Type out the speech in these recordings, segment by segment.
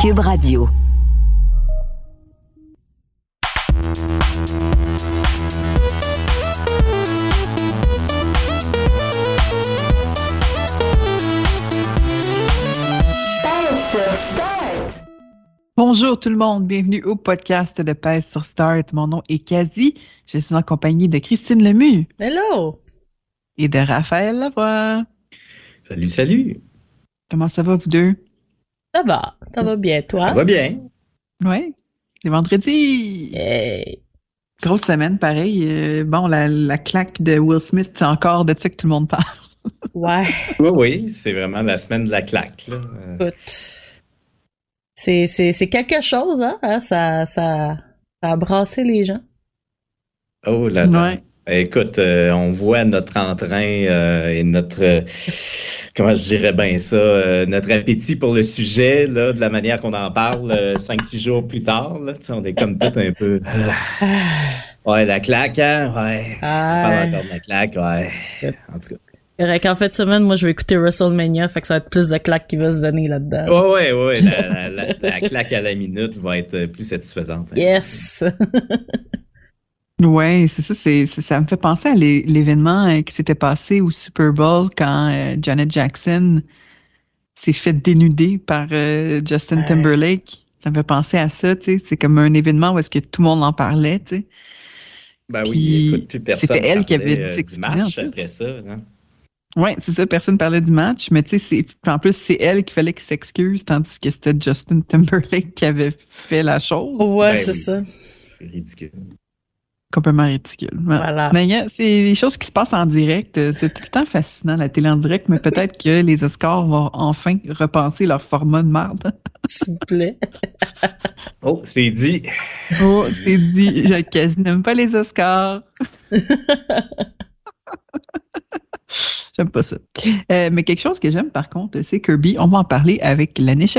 Cube Radio. Bonjour tout le monde, bienvenue au podcast de Pèse sur Start. Mon nom est Kazi, je suis en compagnie de Christine Lemu Hello! et de Raphaël Lavoie. Salut, salut. Comment ça va vous deux? Ça va, ça va bien, toi? Ça va bien. Ouais, c'est vendredi. Hey. Grosse semaine, pareil. Euh, bon, la, la claque de Will Smith, c'est encore de ça que tout le monde parle. Ouais, Oui, oui, c'est vraiment la semaine de la claque. Là. Euh, écoute. C'est, c'est, c'est quelque chose, hein? hein, Ça, ça, ça a brassé les gens. Oh là là. Ouais. Écoute, euh, on voit notre entrain euh, et notre, euh, comment je dirais bien ça, notre appétit pour le sujet, là, de la manière qu'on en parle cinq, six jours plus tard. Là, on est comme tout un peu... Ouais, la claque, hein? Ouais. Ça parle encore de la claque, ouais. En tout cas. Correct, en fait, semaine, moi, je vais écouter WrestleMania, fait que ça va être plus de claques qui va se donner là-dedans. Ouais, ouais, ouais. La, la- la- la claque à la minute va être plus satisfaisante. hein. Yes! Ouais, c'est ça, c'est, ça me fait penser à l'é- l'événement euh, qui s'était passé au Super Bowl quand euh, Janet Jackson s'est fait dénuder par euh, Justin Ouais. Timberlake. Ça me fait penser à ça, tu sais. C'est comme un événement où est-ce que tout le monde en parlait, tu sais. Ben Puis, oui, écoute, plus personne c'était elle qui avait dit euh, s'excuser match en après ça. Ouais, c'est ça, personne parlait du match, mais tu sais, en plus, c'est elle qui fallait qu'il s'excuse, tandis que c'était Justin Timberlake qui avait fait la chose. Ouais, Ben c'est oui. ça. C'est ridicule. Complètement ridicule. Voilà. Mais c'est des choses qui se passent en direct. C'est tout le temps fascinant, la télé en direct, mais peut-être que les Oscars vont enfin repenser leur format de marde. S'il vous plaît. Oh, c'est dit. Oh, c'est dit, je quasi n'aime pas les Oscars. j'aime pas ça. Euh, mais quelque chose que j'aime par contre, c'est Kirby. On va en parler avec la niche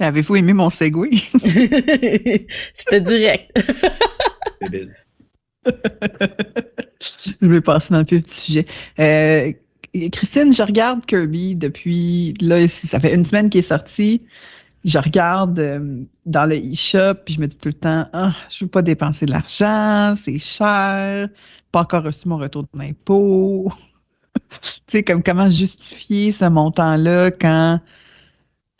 Avez-vous aimé mon segway? C'était direct. Débile. je vais passer dans le vif du sujet. Euh, Christine, je regarde Kirby depuis là, ça fait une semaine qu'il est sorti. Je regarde euh, dans le e-shop, puis je me dis tout le temps, ah, je veux pas dépenser de l'argent, c'est cher, pas encore reçu mon retour d'impôt. tu sais, comme comment justifier ce montant-là quand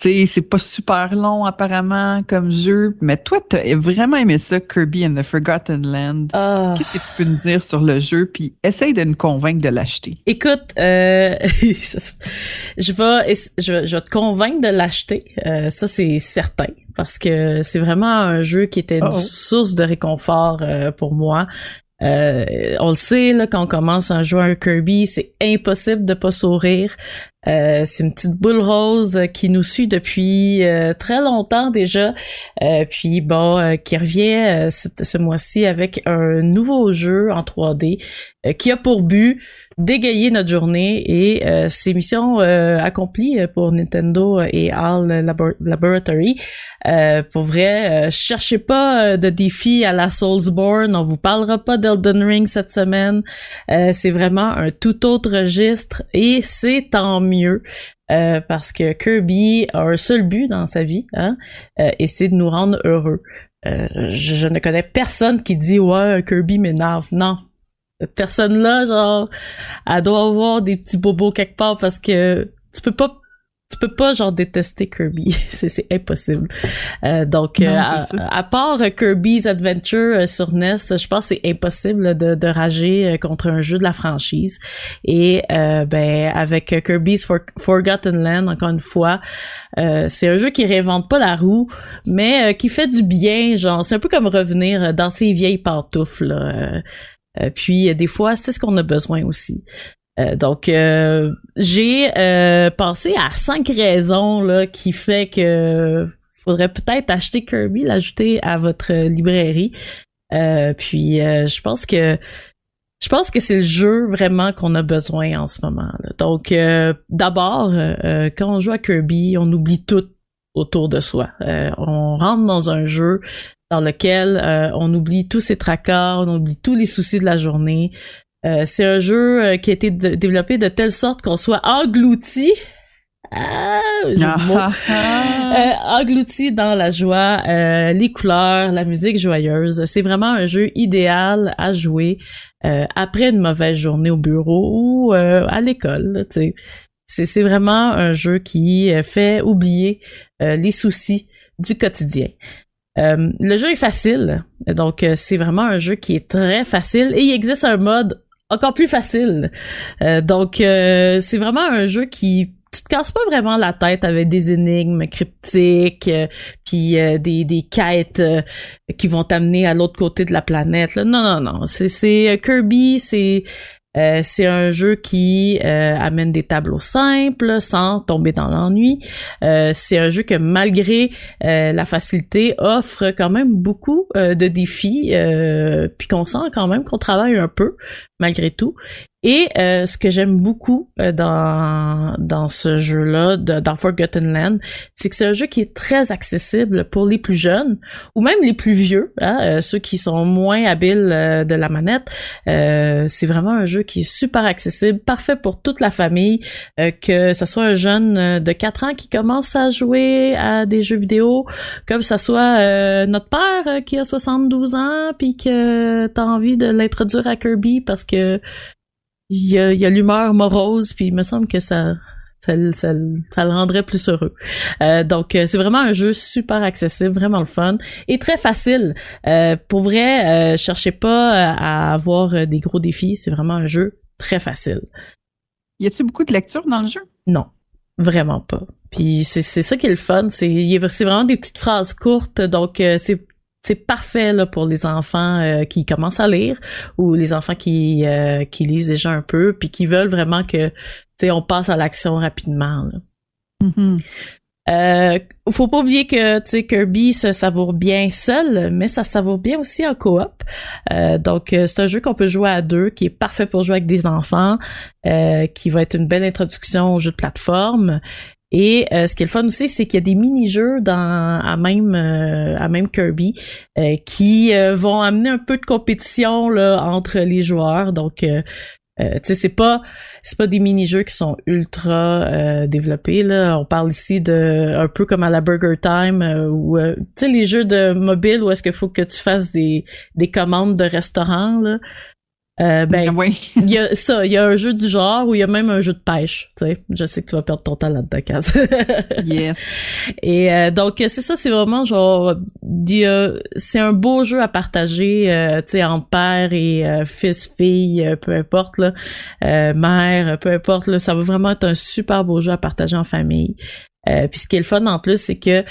c'est pas super long apparemment comme jeu, mais toi, t'as vraiment aimé ça, Kirby and the Forgotten Land. Ah. Qu'est-ce que tu peux nous dire sur le jeu? Puis essaye de nous convaincre de l'acheter. Écoute, euh, je vais, je, vais- je vais te convaincre de l'acheter. Euh, ça, c'est certain. Parce que c'est vraiment un jeu qui était une Uh-oh. source de réconfort euh, pour moi. Euh, on le sait, là, quand on commence un jeu à un Kirby, c'est impossible de pas sourire. Euh, c'est une petite boule rose qui nous suit depuis euh, très longtemps déjà. Euh, puis bon, euh, qui revient euh, ce, ce mois-ci avec un nouveau jeu en 3D euh, qui a pour but d'égayer notre journée et euh, c'est mission euh, accomplie pour Nintendo et Labor- Laboratory. Euh, pour vrai, euh, cherchez pas euh, de défi à la Soulsborne, on vous parlera pas d'Elden Ring cette semaine. Euh, c'est vraiment un tout autre registre et c'est tant mieux. euh, parce que Kirby a un seul but dans sa vie, hein, euh, et c'est de nous rendre heureux. Euh, je, je ne connais personne qui dit ouais Kirby m'énerve. Non, cette personne-là, genre, elle doit avoir des petits bobos quelque part parce que tu peux pas tu peux pas genre détester Kirby, c'est c'est impossible. Euh, donc Non, euh, à, à part euh, Kirby's Adventure euh, sur NES, je pense que c'est impossible de, de rager euh, contre un jeu de la franchise. Et euh, ben avec Kirby's For- Forgotten Land, encore une fois, euh, c'est un jeu qui réinvente pas la roue, mais qui fait du bien. Genre, c'est un peu comme revenir dans ses vieilles pantoufles. là. Euh, puis euh, des fois, c'est ce qu'on a besoin aussi. Euh, donc, j'ai pensé à cinq raisons là qui fait que faudrait peut-être acheter Kirby, l'ajouter à votre librairie. Puis, je pense que je pense que c'est le jeu vraiment qu'on a besoin en ce moment. Donc, d'abord, quand on joue à Kirby, on oublie tout autour de soi. Euh, on rentre dans un jeu dans lequel euh, on oublie tous ses tracas, on oublie tous les soucis de la journée. Euh, c'est un jeu euh, qui a été développé de telle sorte qu'on soit englouti. Ah. Ah, englouti dans la joie, euh, les couleurs, la musique joyeuse. C'est vraiment un jeu idéal à jouer euh, après une mauvaise journée au bureau ou euh, à l'école. là, tu sais. C'est vraiment un jeu qui euh, fait oublier euh, les soucis du quotidien. Euh, le jeu est facile, donc euh, c'est vraiment un jeu qui est très facile et il existe un mode encore plus facile. Euh, donc euh, c'est vraiment un jeu qui tu te casses pas vraiment la tête avec des énigmes cryptiques euh, puis euh, des des quêtes euh, qui vont t'amener à l'autre côté de la planète. là. Non non non, c'est Kirby, c'est euh, c'est un jeu qui euh, amène des tableaux simples sans tomber dans l'ennui. Euh, c'est un jeu que malgré la facilité offre quand même beaucoup de défis, puis qu'on sent quand même qu'on travaille un peu malgré tout. Et euh, ce que j'aime beaucoup euh, dans dans ce jeu-là, dans Forgotten Land, c'est que c'est un jeu qui est très accessible pour les plus jeunes ou même les plus vieux, hein, euh, ceux qui sont moins habiles euh, de la manette. Euh, c'est vraiment un jeu qui est super accessible, parfait pour toute la famille, que ce soit un jeune de 4 ans qui commence à jouer à des jeux vidéo, comme ça soit notre père qui a 72 ans puis que t'as envie de l'introduire à Kirby parce que il y a, y a l'humeur morose puis il me semble que ça ça, ça, ça le rendrait plus heureux. Euh, donc euh, c'est vraiment un jeu super accessible, vraiment le fun et très facile. Euh, pour vrai, euh, cherchez pas à avoir euh, des gros défis, c'est vraiment un jeu très facile. Y a-t-il beaucoup de lecture dans le jeu? Non, vraiment pas. Puis c'est c'est ça qui est le fun, c'est c'est vraiment des petites phrases courtes, donc c'est c'est parfait là pour les enfants euh, qui commencent à lire ou les enfants qui euh, qui lisent déjà un peu puis qui veulent vraiment que tu sais on passe à l'action rapidement. Là. Mhm. Euh, faut pas oublier que tu sais Kirby se savoure bien seul, mais ça se savoure bien aussi en coop. Euh, donc euh, c'est un jeu qu'on peut jouer à deux, qui est parfait pour jouer avec des enfants, euh, qui va être une belle introduction au jeu de plateforme. Et euh, ce qui est le fun aussi, c'est qu'il y a des mini-jeux dans à même euh, à même Kirby euh, qui euh, vont amener un peu de compétition là entre les joueurs. Donc euh, euh, tu sais c'est pas c'est pas des mini-jeux qui sont ultra développés là. On parle ici de un peu comme à la Burger Time ou tu sais les jeux de mobile où est-ce qu'il faut que tu fasses des des commandes de restaurant là. Euh, ben oui. il y a ça, il y a un jeu du genre ou il y a même un jeu de pêche, tu sais. Je sais que tu vas perdre ton temps là-dedans, Kaz. yes. Et euh, donc c'est ça, c'est vraiment genre il y a- c'est un beau jeu à partager, euh, tu sais, en père et euh, fils, fille, euh, peu importe là, euh, mère, peu importe là, ça va vraiment être un super beau jeu à partager en famille. Euh, puis ce qui est le fun en plus, c'est que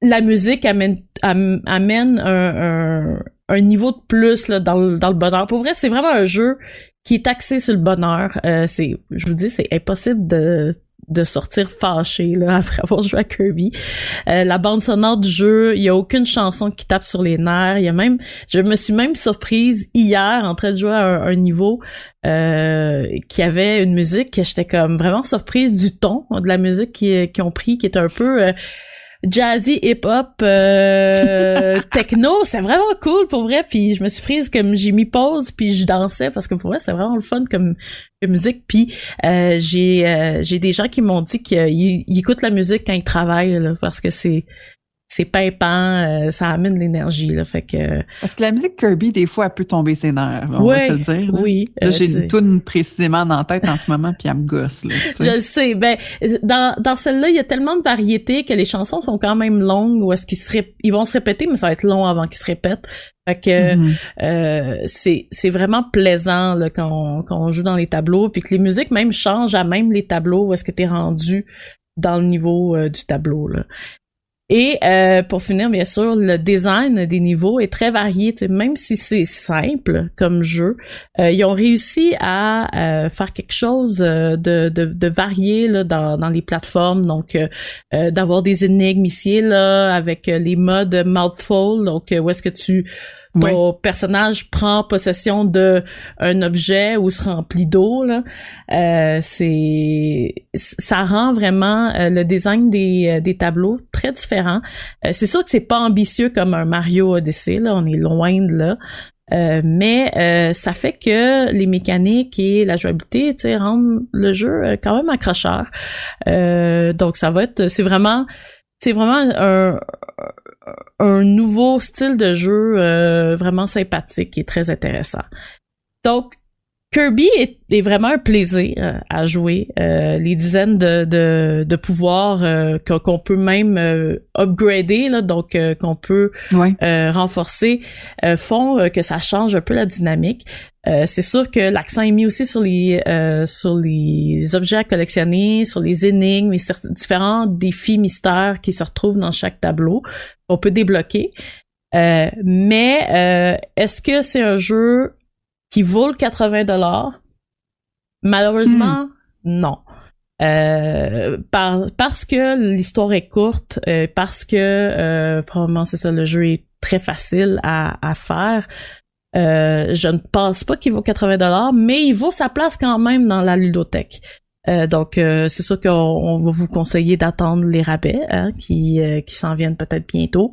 la musique amène am- amène un, un, un niveau de plus là, dans, le, dans le bonheur. Pour vrai, c'est vraiment un jeu qui est axé sur le bonheur. Euh, c'est, je vous dis, c'est impossible de de sortir fâché là, après avoir joué à Kirby. Euh, la bande sonore du jeu, il y a aucune chanson qui tape sur les nerfs. Il y a même, je me suis même surprise hier en train de jouer à un, niveau euh, qui avait une musique que j'étais comme vraiment surprise du ton de la musique qu'ils qui ont pris, qui est un peu euh, jazzy hip-hop euh, techno, c'est vraiment cool pour vrai. Puis je me suis prise comme j'ai mis pause puis je dansais parce que pour vrai c'est vraiment le fun comme, comme musique. Puis euh, j'ai euh, j'ai des gens qui m'ont dit qu'ils ils écoutent la musique quand ils travaillent là, parce que c'est c'est pimpant, euh, ça amène l'énergie là, fait que. Parce que la musique Kirby, des fois, elle peut tomber ses nerfs. On Ouais, va se le dire. là. Oui. Là, euh, j'ai une toune précisément dans la tête en ce moment, puis elle me gosse. Là, tu sais. Je le sais. Ben, dans, dans celle-là, il y a tellement de variétés que les chansons sont quand même longues ou est-ce qu'ils se rép- ils vont se répéter, mais ça va être long avant qu'ils se répètent. Fait que Mhm. euh, c'est c'est vraiment plaisant là, quand, on, quand on joue dans les tableaux, puis que les musiques même changent à même les tableaux où est-ce que tu es rendu dans le niveau euh, du tableau. Là. Et euh, pour finir, bien sûr, le design des niveaux est très varié. Même si c'est simple comme jeu, euh, ils ont réussi à euh, faire quelque chose euh, de, de, de varié là, dans, dans les plateformes. Donc, euh, euh, d'avoir des énigmes ici là avec les modes mouthful. Donc, où est-ce que tu ton personnage prend possession de un objet ou se remplit d'eau là. Euh, c'est ça rend vraiment euh, le design des, euh, des tableaux très différent. Euh, c'est sûr que c'est pas ambitieux comme un Mario Odyssey là. On est loin de là. Euh, mais euh, ça fait que les mécaniques et la jouabilité, rendent le jeu euh, quand même accrocheur. Euh, donc ça va être, c'est vraiment, c'est vraiment un, un nouveau style de jeu euh, vraiment sympathique et très intéressant. Donc Kirby est, est vraiment un plaisir euh, à jouer. Euh, les dizaines de, de, de pouvoirs euh, qu'on peut même euh, upgrader, là, donc euh, qu'on peut Ouais. euh, renforcer euh, font que ça change un peu la dynamique. Euh, c'est sûr que l'accent est mis aussi sur les euh, sur les objets à collectionner, sur les énigmes cer- différents défis mystères qui se retrouvent dans chaque tableau. On peut débloquer. Euh, mais euh, est-ce que c'est un jeu qui vaut le 80 dollars Malheureusement, non. Euh, par- parce que l'histoire est courte, euh, parce que euh, probablement c'est ça, le jeu est très facile à, à faire. Euh, je ne pense pas qu'il vaut 80 dollars, mais il vaut sa place quand même dans la ludothèque. Euh, donc euh, c'est sûr qu'on on va vous conseiller d'attendre les rabais hein, qui euh, qui s'en viennent peut-être bientôt,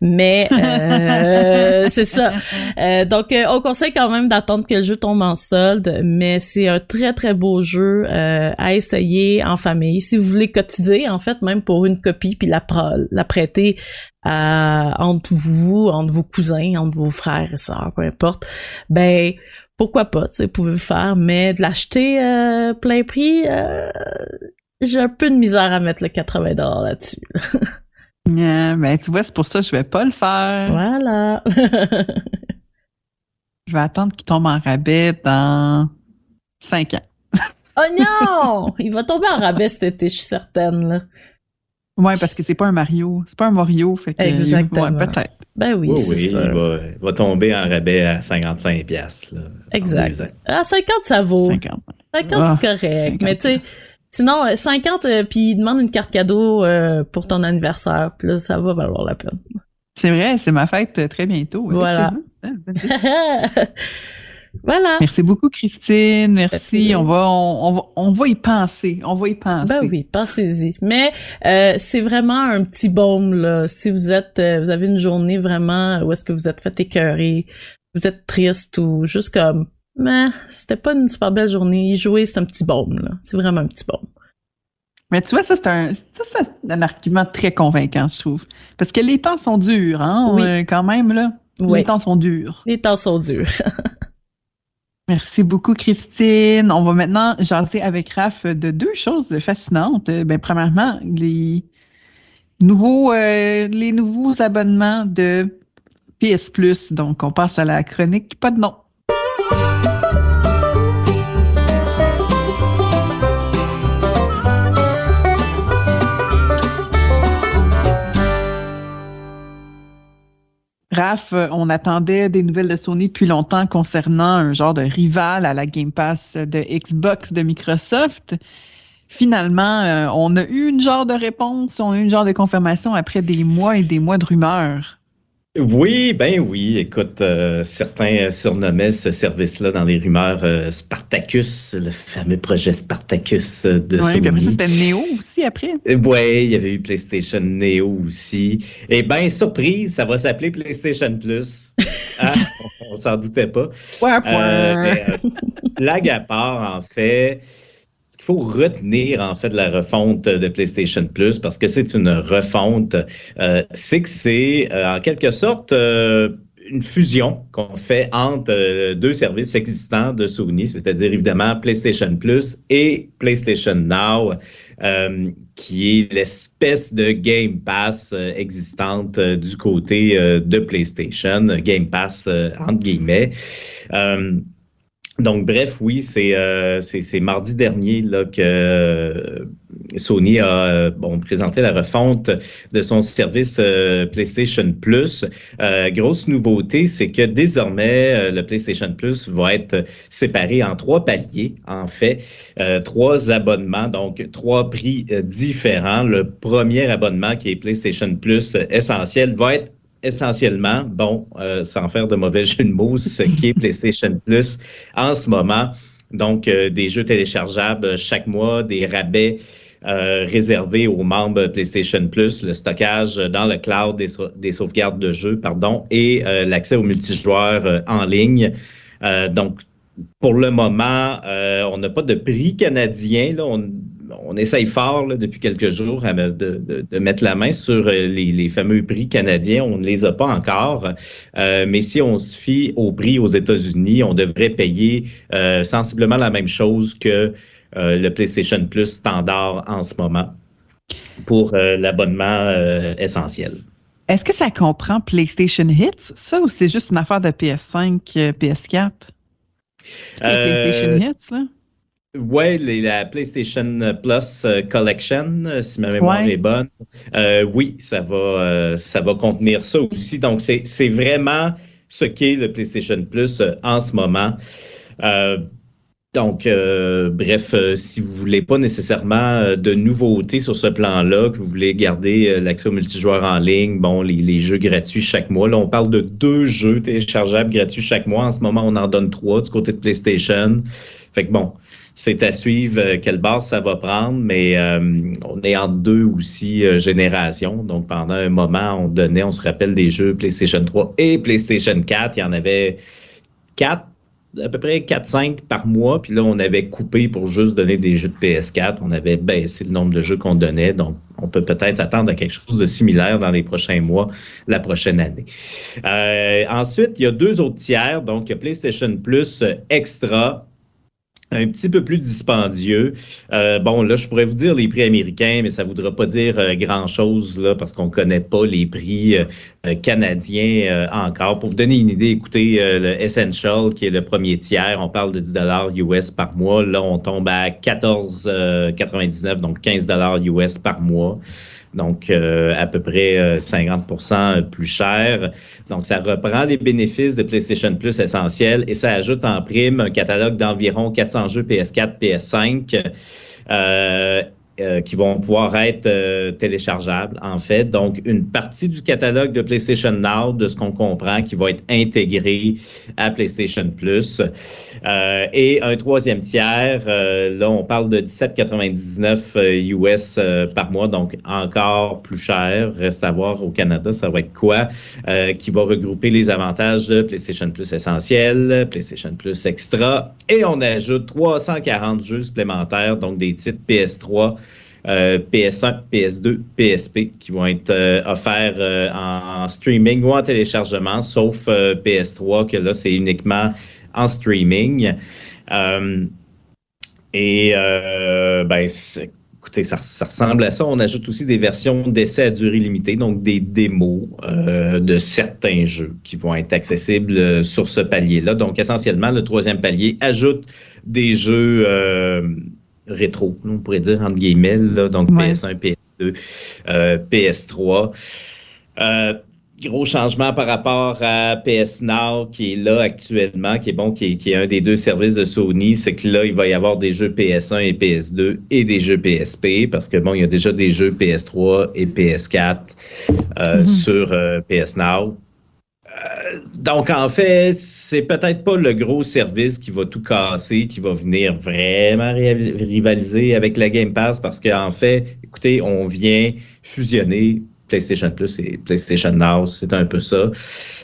mais euh, c'est ça. Euh, donc, euh, on conseille quand même d'attendre que le jeu tombe en solde, mais c'est un très très beau jeu euh, à essayer en famille. Si vous voulez cotiser, en fait, même pour une copie puis la, la prêter à, entre vous, entre vos cousins, entre vos frères et sœurs, peu importe, ben pourquoi pas, tu sais, vous pouvez le faire, mais de l'acheter euh, plein prix, euh, j'ai un peu de misère à mettre le 80 là-dessus. Yeah, ben, tu vois, c'est pour ça que je vais pas le faire. Voilà. Je vais attendre qu'il tombe en rabais dans cinq ans. Oh non! Il va tomber en rabais cet été, je suis certaine. Là. Ouais, parce que c'est pas un Mario. C'est pas un Mario. Fait que, Exactement. Ouais, peut-être. Ben oui, Oui, c'est oui, il sûr. va, il va tomber en rabais à 55 pièces Exact. deux ans. Ah, 50, ça vaut. 50. 50, Ah, c'est correct. 50. Mais tu sais, sinon, euh, 50, euh, puis il demande une carte cadeau euh, pour ton anniversaire. Puis là, ça va valoir la peine. C'est vrai, c'est ma fête euh, très bientôt. Voilà. voilà. Merci beaucoup, Christine. Merci. On va, on, on va, on va y penser. On va y penser. Ben oui, pensez-y. Mais euh, c'est vraiment un petit baume là. Si vous êtes, euh, vous avez une journée vraiment où est-ce que vous êtes fait écœurer, vous êtes triste ou juste comme, mais c'était pas une super belle journée. Jouer, c'est un petit baume là. C'est vraiment un petit baume. Mais tu vois, ça, c'est un, ça, un argument très convaincant, je trouve. Parce que les temps sont durs, hein, Oui. euh, quand même, là. Oui. Les temps sont durs. Les temps sont durs. Merci beaucoup, Christine. On va maintenant jaser avec Raph de deux choses fascinantes. Ben, premièrement, les nouveaux, euh, les nouveaux abonnements de PS Plus. Donc, on passe à la chronique pas de nom. Raph, euh, on attendait des nouvelles de Sony depuis longtemps concernant un genre de rival à la Game Pass de Xbox de Microsoft. Finalement, euh, on a eu une genre de réponse, on a eu une genre de confirmation après des mois et des mois de rumeurs. Oui, ben oui. Écoute, euh, certains surnommaient ce service-là dans les rumeurs euh, Spartacus, le fameux projet Spartacus euh, de Ouais, puis après ça, Sony. c'était Neo aussi après. Oui, il y avait eu PlayStation Neo aussi. Et ben surprise, ça va s'appeler PlayStation Plus. Hein? on s'en doutait pas. Point, Euh, point. mais, euh, blague à part, en fait, faut retenir en fait la refonte de PlayStation Plus parce que c'est une refonte, euh, c'est que c'est euh, en quelque sorte euh, une fusion qu'on fait entre deux services existants de Sony, c'est-à-dire évidemment PlayStation Plus et PlayStation Now, qui est l'espèce de Game Pass existante du côté de PlayStation, Game Pass entre guillemets. Donc, bref, oui, c'est euh, mardi dernier là, que euh, Sony a euh, présenté la refonte de son service PlayStation Plus. grosse nouveauté, c'est que désormais, le PlayStation Plus va être séparé en trois paliers, en fait, trois abonnements, donc trois prix différents. Le premier abonnement, qui est PlayStation Plus essentiel, va être essentiellement, bon, euh, sans faire de mauvais jeu de mots, ce qui est PlayStation Plus en ce moment. Donc, euh, des jeux téléchargeables chaque mois, des rabais euh, réservés aux membres PlayStation Plus, le stockage dans le cloud des, sauvegardes de jeux, pardon, et l'accès aux multijoueurs en ligne. donc, pour le moment, on n'a pas de prix canadien. Là, on essaye fort depuis quelques jours de, mettre la main sur euh, les, fameux prix canadiens. On ne les a pas encore, euh, mais si on se fie au prix aux États-Unis, on devrait payer euh, sensiblement la même chose que le PlayStation Plus standard en ce moment pour l'abonnement essentiel. Est-ce que ça comprend PlayStation Hits, ça, ou c'est juste une affaire de PS5, PS4? C'est PlayStation Hits, là? Ouais, la PlayStation Plus euh, Collection, euh, si ma mémoire est bonne. Euh, oui, ça va, ça va contenir ça aussi. Donc, c'est vraiment ce qu'est le PlayStation Plus en ce moment. donc, bref, si vous voulez pas nécessairement de nouveautés sur ce plan-là, que vous voulez garder l'accès aux multijoueurs en ligne, bon, les, les, jeux gratuits chaque mois. Là, on parle de deux jeux téléchargeables gratuits chaque mois. En ce moment, on en donne trois du côté de PlayStation. Fait que bon, c'est à suivre euh, quelle base ça va prendre, mais euh, on est en deux aussi euh, générations. Donc, pendant un moment, on donnait, on se rappelle des jeux PlayStation 3 et PlayStation 4. Il y en avait quatre, à peu près 4-5 par mois. Puis là, on avait coupé pour juste donner des jeux de PS4. On avait baissé le nombre de jeux qu'on donnait. Donc, on peut peut-être attendre à quelque chose de similaire dans les prochains mois, la prochaine année. ensuite, il y a deux autres tiers. Donc, il y a PlayStation Plus Extra un petit peu plus dispendieux. Euh, bon, là, je pourrais vous dire les prix américains, mais ça ne voudra pas dire euh, grand-chose parce qu'on ne connaît pas les prix euh, canadiens encore. Pour vous donner une idée, écoutez, le Essential, qui est le premier tiers, on parle de 10 US par mois. Là, on tombe à 14,99, donc 15 US par mois donc euh, à peu près 50% euh, plus cher. Donc, ça reprend les bénéfices de PlayStation Plus essentiels et ça ajoute en prime un catalogue d'environ 400 jeux PS4, PS5. Euh, euh, qui vont pouvoir être euh, téléchargeables, en fait. Donc, une partie du catalogue de PlayStation Now, de ce qu'on comprend, qui va être intégré à PlayStation Plus. Euh, et un troisième tiers, là, on parle de 17,99 US par mois, donc encore plus cher. Reste à voir au Canada, ça va être quoi, qui va regrouper les avantages de PlayStation Plus essentiel, PlayStation Plus extra, et on ajoute 340 jeux supplémentaires, donc des titres PS3, PS1, PS2, PSP qui vont être euh, offerts euh, en, streaming ou en téléchargement, sauf euh, PS3 que là c'est uniquement en streaming. et ben, écoutez, ça, ressemble à ça. On ajoute aussi des versions d'essai à durée limitée, donc des démos de certains jeux qui vont être accessibles sur ce palier-là. Donc, essentiellement, le troisième palier ajoute des jeux rétro, on pourrait dire, entre guillemets, donc PS1, PS2, PS3. gros changement par rapport à PS Now qui est là actuellement, qui est bon, qui est, un des deux services de Sony, c'est que là, il va y avoir des jeux PS1 et PS2 et des jeux PSP, parce que bon, il y a déjà des jeux PS3 et PS4 euh, mm-hmm. sur euh, PS Now. Donc, en fait, c'est peut-être pas le gros service qui va tout casser, qui va venir vraiment rivaliser avec la Game Pass, parce qu'en fait, écoutez, on vient fusionner PlayStation Plus et PlayStation Now, c'est un peu ça.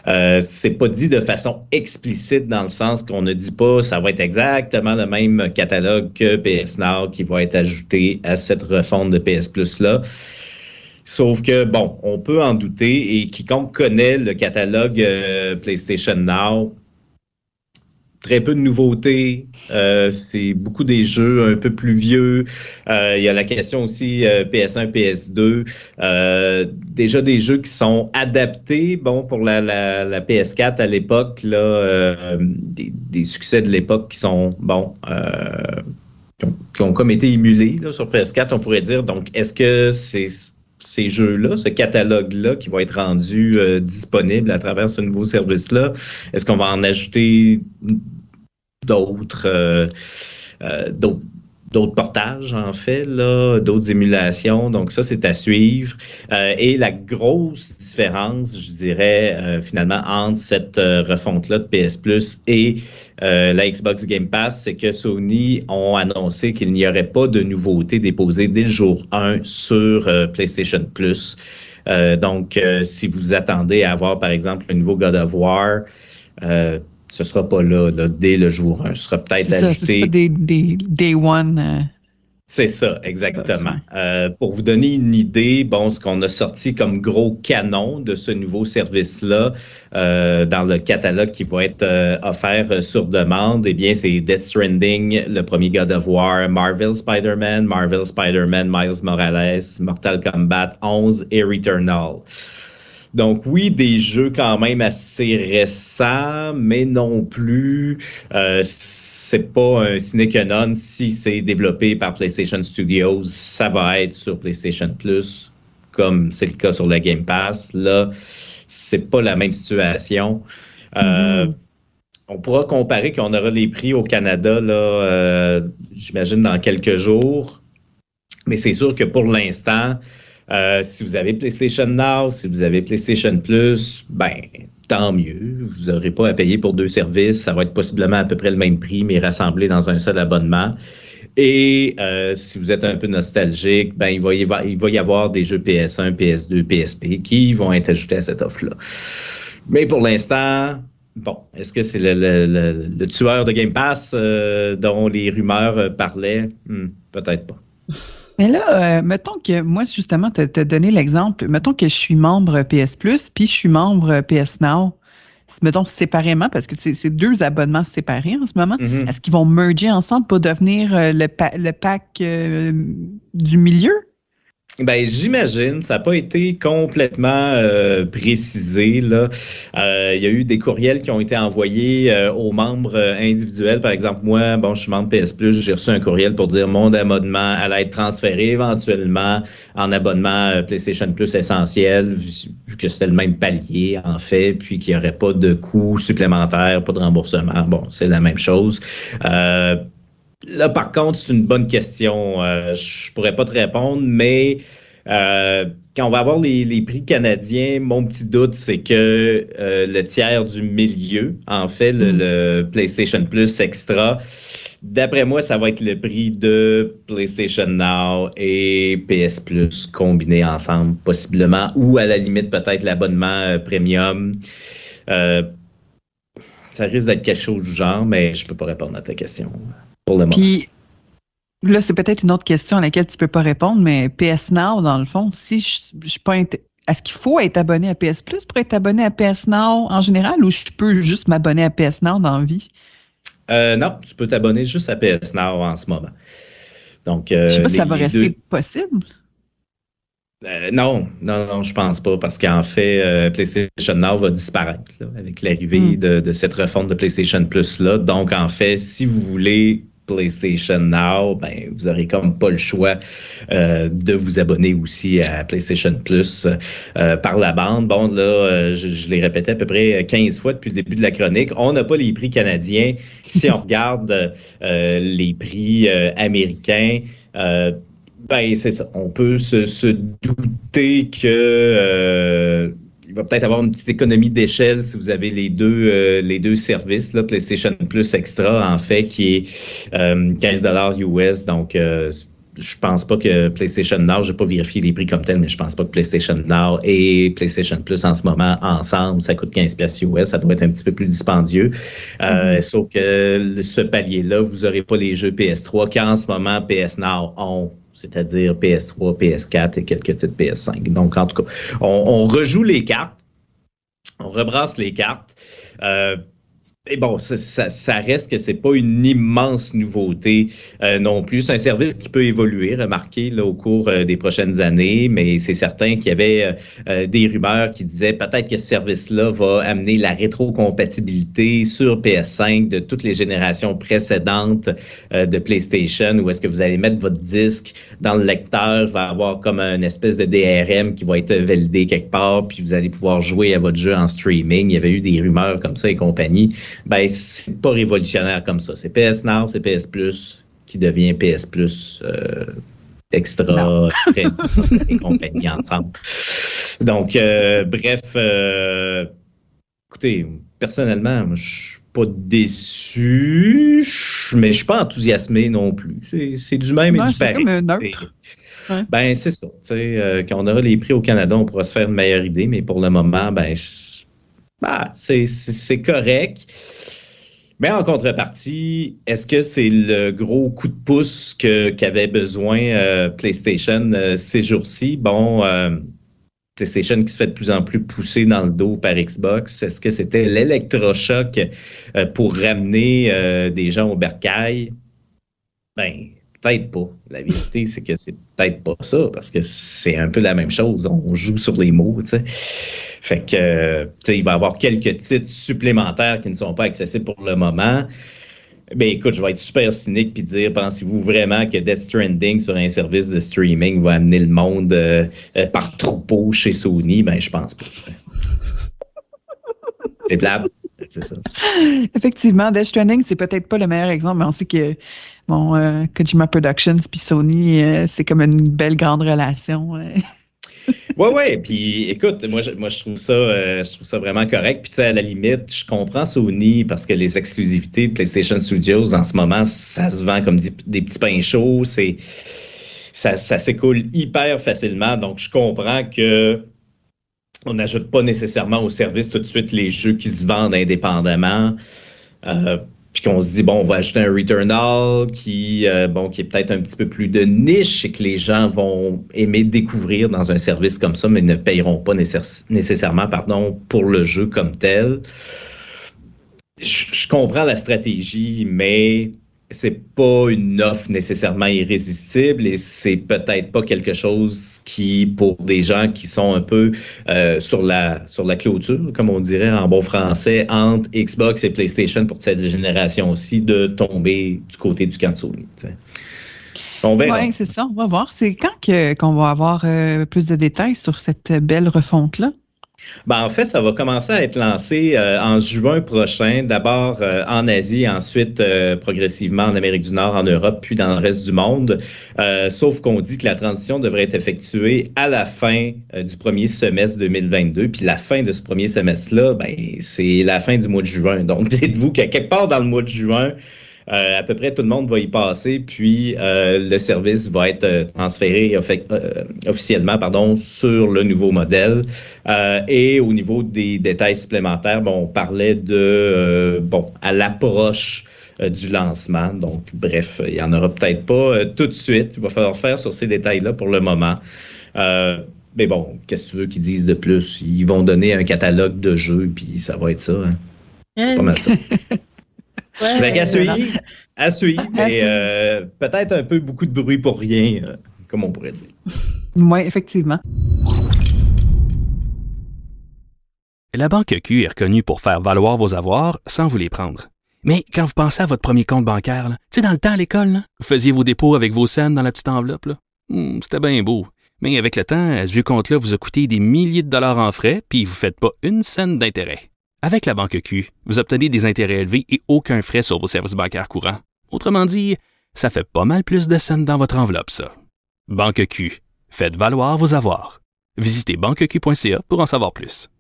Euh, c'est pas dit de façon explicite dans le sens qu'on ne dit pas ça va être exactement le même catalogue que PS Now qui va être ajouté à cette refonte de PS Plus là. Sauf que, bon, on peut en douter et quiconque connaît le catalogue euh, PlayStation Now très peu de nouveautés. Euh, c'est beaucoup des jeux un peu plus vieux. Euh, il y a la question aussi PS1, PS2. déjà des jeux qui sont adaptés, bon, pour la, la, PS4 à l'époque, des, succès de l'époque qui sont, bon, qui ont, comme été émulés là, sur PS4, on pourrait dire. Donc, est-ce que c'est ces jeux-là, ce catalogue-là qui va être rendu euh, disponible à travers ce nouveau service-là? Est-ce qu'on va en ajouter d'autres euh, euh, d'autres portages, en fait, là, d'autres émulations. Donc, ça, c'est à suivre. et la grosse différence, je dirais, finalement, entre cette refonte-là de PS Plus et euh, la Xbox Game Pass, c'est que Sony ont annoncé qu'il n'y aurait pas de nouveautés déposées dès le jour 1 sur euh, PlayStation Plus. Euh, donc, si vous attendez à avoir, par exemple, un nouveau God of War, ce ne sera pas là, dès le jour 1. Ce sera peut-être ajouté. Ce des, des Day One c'est ça, exactement. Euh, pour vous donner une idée, bon, ce qu'on a sorti comme gros canon de ce nouveau service-là euh, dans le catalogue qui va être euh, offert sur demande, eh bien, c'est Death Stranding, le premier God of War, Marvel Spider-Man, Marvel Spider-Man, Miles Morales, Mortal Kombat 11 et Returnal. Donc oui, des jeux quand même assez récents, mais non plus c'est pas un sine si c'est développé par PlayStation Studios, ça va être sur PlayStation Plus, comme c'est le cas sur la Game Pass. Là, c'est pas la même situation. Euh, mm-hmm. On pourra comparer qu'on aura les prix au Canada, là, euh, j'imagine, dans quelques jours. Mais c'est sûr que pour l'instant, euh, si vous avez PlayStation Now, si vous avez PlayStation Plus, ben, tant mieux. Vous n'aurez pas à payer pour deux services. Ça va être possiblement à peu près le même prix, mais rassemblé dans un seul abonnement. Et euh, si vous êtes un peu nostalgique, ben, il, va y avoir, il va y avoir des jeux PS1, PS2, PSP qui vont être ajoutés à cette offre-là. Mais pour l'instant, bon, est-ce que c'est le, tueur de Game Pass euh, dont les rumeurs euh, parlaient? Hmm, peut-être pas. Mais là, mettons que moi, justement, tu as donné l'exemple. Mettons que je suis membre PS Plus, puis je suis membre PS Now. Mettons séparément, parce que c'est deux abonnements séparés en ce moment. Mm-hmm. Est-ce qu'ils vont merger ensemble pour devenir le, le pack du milieu? Ben, j'imagine, ça n'a pas été complètement euh, précisé. Là. Euh, il y a eu des courriels qui ont été envoyés euh, aux membres individuels. Par exemple, moi, bon, je suis membre PS Plus, j'ai reçu un courriel pour dire mon abonnement allait être transféré éventuellement en abonnement PlayStation Plus essentiel, vu que c'était le même palier, en fait, puis qu'il n'y aurait pas de coûts supplémentaires, pas de remboursement. Bon, c'est la même chose. Là, par contre, c'est une bonne question. Euh, je pourrais pas te répondre, mais euh, quand on va avoir les, prix canadiens, mon petit doute, c'est que euh, le tiers du milieu, en fait, le, mm. PlayStation Plus Extra, d'après moi, ça va être le prix de PlayStation Now et PS Plus combinés ensemble, possiblement, ou à la limite, peut-être l'abonnement premium. ça risque d'être quelque chose du genre, mais je peux pas répondre à ta question. Puis là, c'est peut-être une autre question à laquelle tu peux pas répondre, mais PS Now, dans le fond, si je, je suis pas est-ce qu'il faut être abonné à PS Plus pour être abonné à PS Now en général ou je peux juste m'abonner à PS Now dans la vie? Euh, non, tu peux t'abonner juste à PS Now en ce moment. Donc, euh, je sais pas si ça va rester possible. Euh, non, non, non, je pense pas, parce qu'en fait, PlayStation Now va disparaître avec l'arrivée hmm. de, de, cette refonte de PlayStation Plus là. Donc, en fait, si vous voulez PlayStation Now, ben, vous aurez comme pas le choix euh, de vous abonner aussi à PlayStation Plus euh, par la bande. Bon, là, euh, je, l'ai répété à peu près 15 fois depuis le début de la chronique. On n'a pas les prix canadiens. Si on regarde les prix américains, ben, c'est ça. On peut se, se douter que il va peut-être avoir une petite économie d'échelle si vous avez les deux, euh, les deux services, là, PlayStation Plus Extra, en fait, qui est 15 euh, US. Donc, euh, je pense pas que PlayStation Now, j'ai pas vérifié les prix comme tel, mais je pense pas que PlayStation Now et PlayStation Plus en ce moment ensemble, ça coûte 15 pièces US, ça doit être un petit peu plus dispendieux. Euh, sauf que ce palier-là, vous aurez pas les jeux PS3 qu'en ce moment PS Now ont c'est-à-dire PS3, PS4 et quelques titres PS5. Donc, en tout cas, on, on rejoue les cartes, on rebrasse les cartes. Euh, et bon, ça, reste que c'est pas une immense nouveauté euh, non plus. C'est un service qui peut évoluer, remarquez, au cours euh, des prochaines années, mais c'est certain qu'il y avait euh, des rumeurs qui disaient peut-être que ce service-là va amener la rétrocompatibilité sur PS5 de toutes les générations précédentes de PlayStation, où est-ce que vous allez mettre votre disque dans le lecteur, va avoir comme une espèce de DRM qui va être validé quelque part, puis vous allez pouvoir jouer à votre jeu en streaming. Il y avait eu des rumeurs comme ça et compagnie ben c'est pas révolutionnaire comme ça. C'est PS Now, c'est PS Plus qui devient PS Plus euh, extra et compagnie ensemble. Donc, euh, bref, euh, écoutez, personnellement, je suis pas déçu, mais je suis pas enthousiasmé non plus. C'est du même non, et du pareil. Comme un neutre. Ouais. Ben, c'est ça. Euh, quand on aura les prix au Canada, on pourra se faire une meilleure idée, mais pour le moment, ben, bah, c'est correct. Mais en contrepartie, est-ce que c'est le gros coup de pouce qu'avait besoin euh, PlayStation euh, ces jours-ci? Bon, euh, PlayStation qui se fait de plus en plus pousser dans le dos par Xbox. Est-ce que c'était l'électrochoc pour ramener des gens au bercail? Ben, peut-être pas. La vérité, c'est que c'est peut-être pas ça, parce que c'est un peu la même chose. On joue sur les mots, tu sais. Fait que, tu sais, il va y avoir quelques titres supplémentaires qui ne sont pas accessibles pour le moment. Ben écoute, je vais être super cynique puis dire, pensez-vous vraiment que Death Stranding sur un service de streaming va amener le monde euh, euh, par troupeau chez Sony? Ben, je pense pas. C'est plate. C'est ça. Effectivement, Death Stranding, c'est peut-être pas le meilleur exemple, mais on sait que bon, euh, Kojima Productions puis Sony, euh, c'est comme une belle grande relation. Euh. ouais, ouais. Puis écoute, moi, je, moi, je trouve ça, euh, je trouve ça vraiment correct. Puis tu sais, à la limite, je comprends Sony parce que les exclusivités de PlayStation Studios en ce moment, ça se vend comme des, des petits pains chauds. C'est, ça, ça s'écoule hyper facilement. Donc, je comprends que on n'ajoute pas nécessairement au service tout de suite les jeux qui se vendent indépendamment. Euh, puis qu'on se dit bon on va ajouter un Returnal qui euh, bon qui est peut-être un petit peu plus de niche et que les gens vont aimer découvrir dans un service comme ça mais ne payeront pas nécess nécessairement pardon pour le jeu comme tel. Je comprends la stratégie mais c'est pas une offre nécessairement irrésistible et c'est peut-être pas quelque chose qui, pour des gens qui sont un peu euh, sur la sur la clôture, comme on dirait en bon français, entre Xbox et PlayStation pour cette génération aussi, de tomber du côté du camp. On verra. Oui, c'est ça, on va voir. C'est quand qu'on va avoir euh, plus de détails sur cette belle refonte-là? Ben, en fait, ça va commencer à être lancé euh, en juin prochain, d'abord euh, en Asie, ensuite euh, progressivement en Amérique du Nord, en Europe, puis dans le reste du monde. sauf qu'on dit que la transition devrait être effectuée à la fin du premier semestre 2022. Puis la fin de ce premier semestre-là, ben, c'est la fin du mois de juin. Donc, dites-vous qu'à quelque part dans le mois de juin, euh, à peu près tout le monde va y passer, puis euh, le service va être euh, transféré officiellement pardon, sur le nouveau modèle. et au niveau des détails supplémentaires, bon, on parlait de, bon, à l'approche du lancement. Donc, bref, il n'y en aura peut-être pas tout de suite. Il va falloir faire sur ces détails-là pour le moment. mais bon, qu'est-ce que tu veux qu'ils disent de plus? Ils vont donner un catalogue de jeux, puis ça va être ça. Hein? C'est pas mal ça. Ouais, à suivre, à suivre, mais euh, peut-être un peu beaucoup de bruit pour rien, euh, comme on pourrait dire. Oui, effectivement. La Banque Q est reconnue pour faire valoir vos avoirs sans vous les prendre. Mais quand vous pensez à votre premier compte bancaire, tu sais, dans le temps à l'école, vous faisiez vos dépôts avec vos scènes dans la petite enveloppe. Hmm, C'était bien beau. Mais avec le temps, à ce vieux compte-là vous a coûté des milliers de dollars en frais, puis vous ne faites pas une scène d'intérêt. Avec la banque Q, vous obtenez des intérêts élevés et aucun frais sur vos services bancaires courants. Autrement dit, ça fait pas mal plus de scènes dans votre enveloppe, ça. Banque Q, faites valoir vos avoirs. Visitez banqueq.ca pour en savoir plus.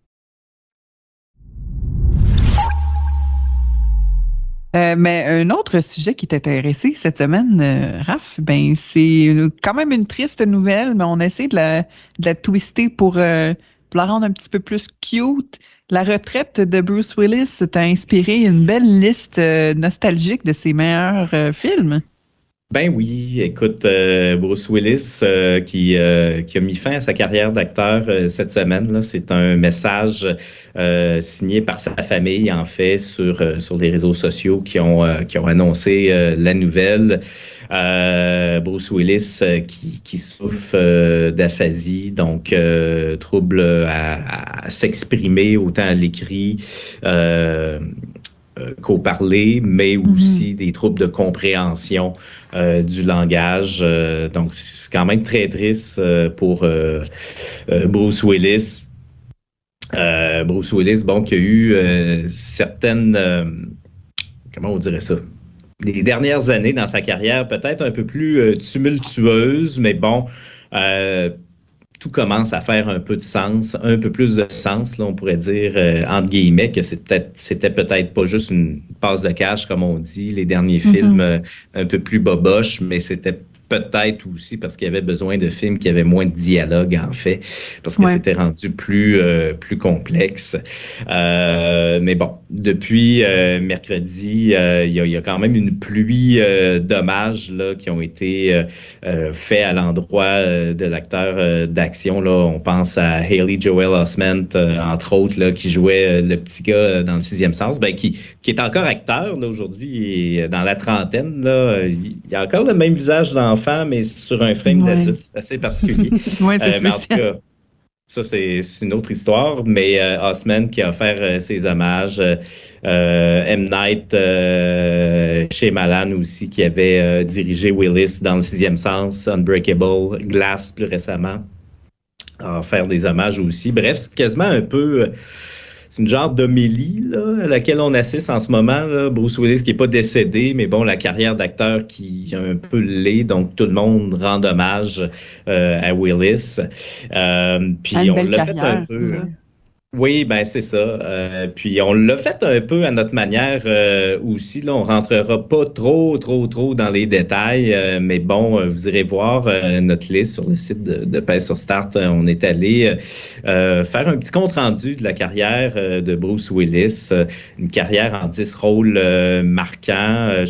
Euh, mais un autre sujet qui t'intéressait cette semaine, euh, Raph, ben c'est quand même une triste nouvelle, mais on essaie de la, de la twister pour, euh, pour la rendre un petit peu plus cute. La retraite de Bruce Willis t'a inspiré une belle liste euh, nostalgique de ses meilleurs euh, films? Ben oui, écoute, euh, Bruce Willis euh, qui, euh, qui a mis fin à sa carrière d'acteur euh, cette semaine, c'est un message signé par sa famille en fait sur sur les réseaux sociaux qui ont qui ont annoncé la nouvelle. Bruce Willis qui, souffre d'aphasie, donc trouble à, à s'exprimer autant à l'écrit. Euh, qu'au parler, mais aussi des troubles de compréhension euh, du langage. Euh, donc, c'est quand même très triste euh, pour Bruce Willis. Bruce Willis, bon, qui a eu certaines, comment on dirait ça, les dernières années dans sa carrière, peut-être un peu plus tumultueuses, mais bon, tout commence à faire un peu de sens, un peu plus de sens, là, on pourrait dire, euh, entre guillemets, que c'était peut-être, c'était peut-être pas juste une passe de cash, comme on dit, les derniers Mhm. films euh, un peu plus boboches, mais c'était peut-être aussi parce qu'il y avait besoin de films qui avaient moins de dialogue, en fait, parce que Ouais. c'était rendu plus, euh, plus complexe. Euh, mais bon, depuis euh, mercredi, euh, il y, y a quand même une pluie euh, d'hommages là, qui ont été euh, faits à l'endroit de l'acteur d'action. Là. On pense à Haley Joel Osment, euh, entre autres, là, qui jouait le petit gars dans le sixième sens, ben, qui, qui est encore acteur là, aujourd'hui, dans la trentaine. Là, il a encore le même visage d'enfant, mais sur un frame Ouais. d'adulte. C'est assez particulier. Ouais, c'est Euh, mais en tout cas, ça, c'est une autre histoire. Mais euh, Osman qui a offert euh, ses hommages. euh, M. Night chez Malan aussi, qui avait dirigé Willis dans le sixième sens, Unbreakable, Glass plus récemment, a offert des hommages aussi. Bref, c'est quasiment un peu. C'est une genre d'homélie à laquelle on assiste en ce moment. Là. Bruce Willis qui n'est pas décédé, mais bon, la carrière d'acteur qui a un peu l'est, donc tout le monde rend hommage euh, à Willis. Euh, puis Ah, on l'a fait un peu. Oui, ben c'est ça. Euh, puis on l'a fait un peu à notre manière euh, aussi. Là, on rentrera pas trop, trop, trop dans les détails, euh, mais bon, euh, vous irez voir euh, notre liste sur le site de, de sur Start. On est allé euh, faire un petit compte rendu de la carrière de Bruce Willis, une carrière en 10 rôles marquants.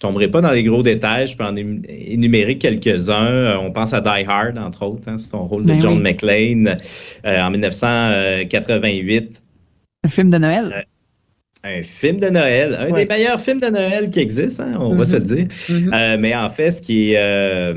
Tomberai pas dans les gros détails, je peux en énumérer quelques-uns. Euh, on pense à Die Hard, entre autres, hein, c'est son rôle de Ben John oui. McClane euh, en 1988. Un film de Noël. Un film de Noël, un Ouais. des meilleurs films de Noël qui existent, hein, on va Mhm. se le dire. Mhm. Euh, mais en fait, ce qui est, euh,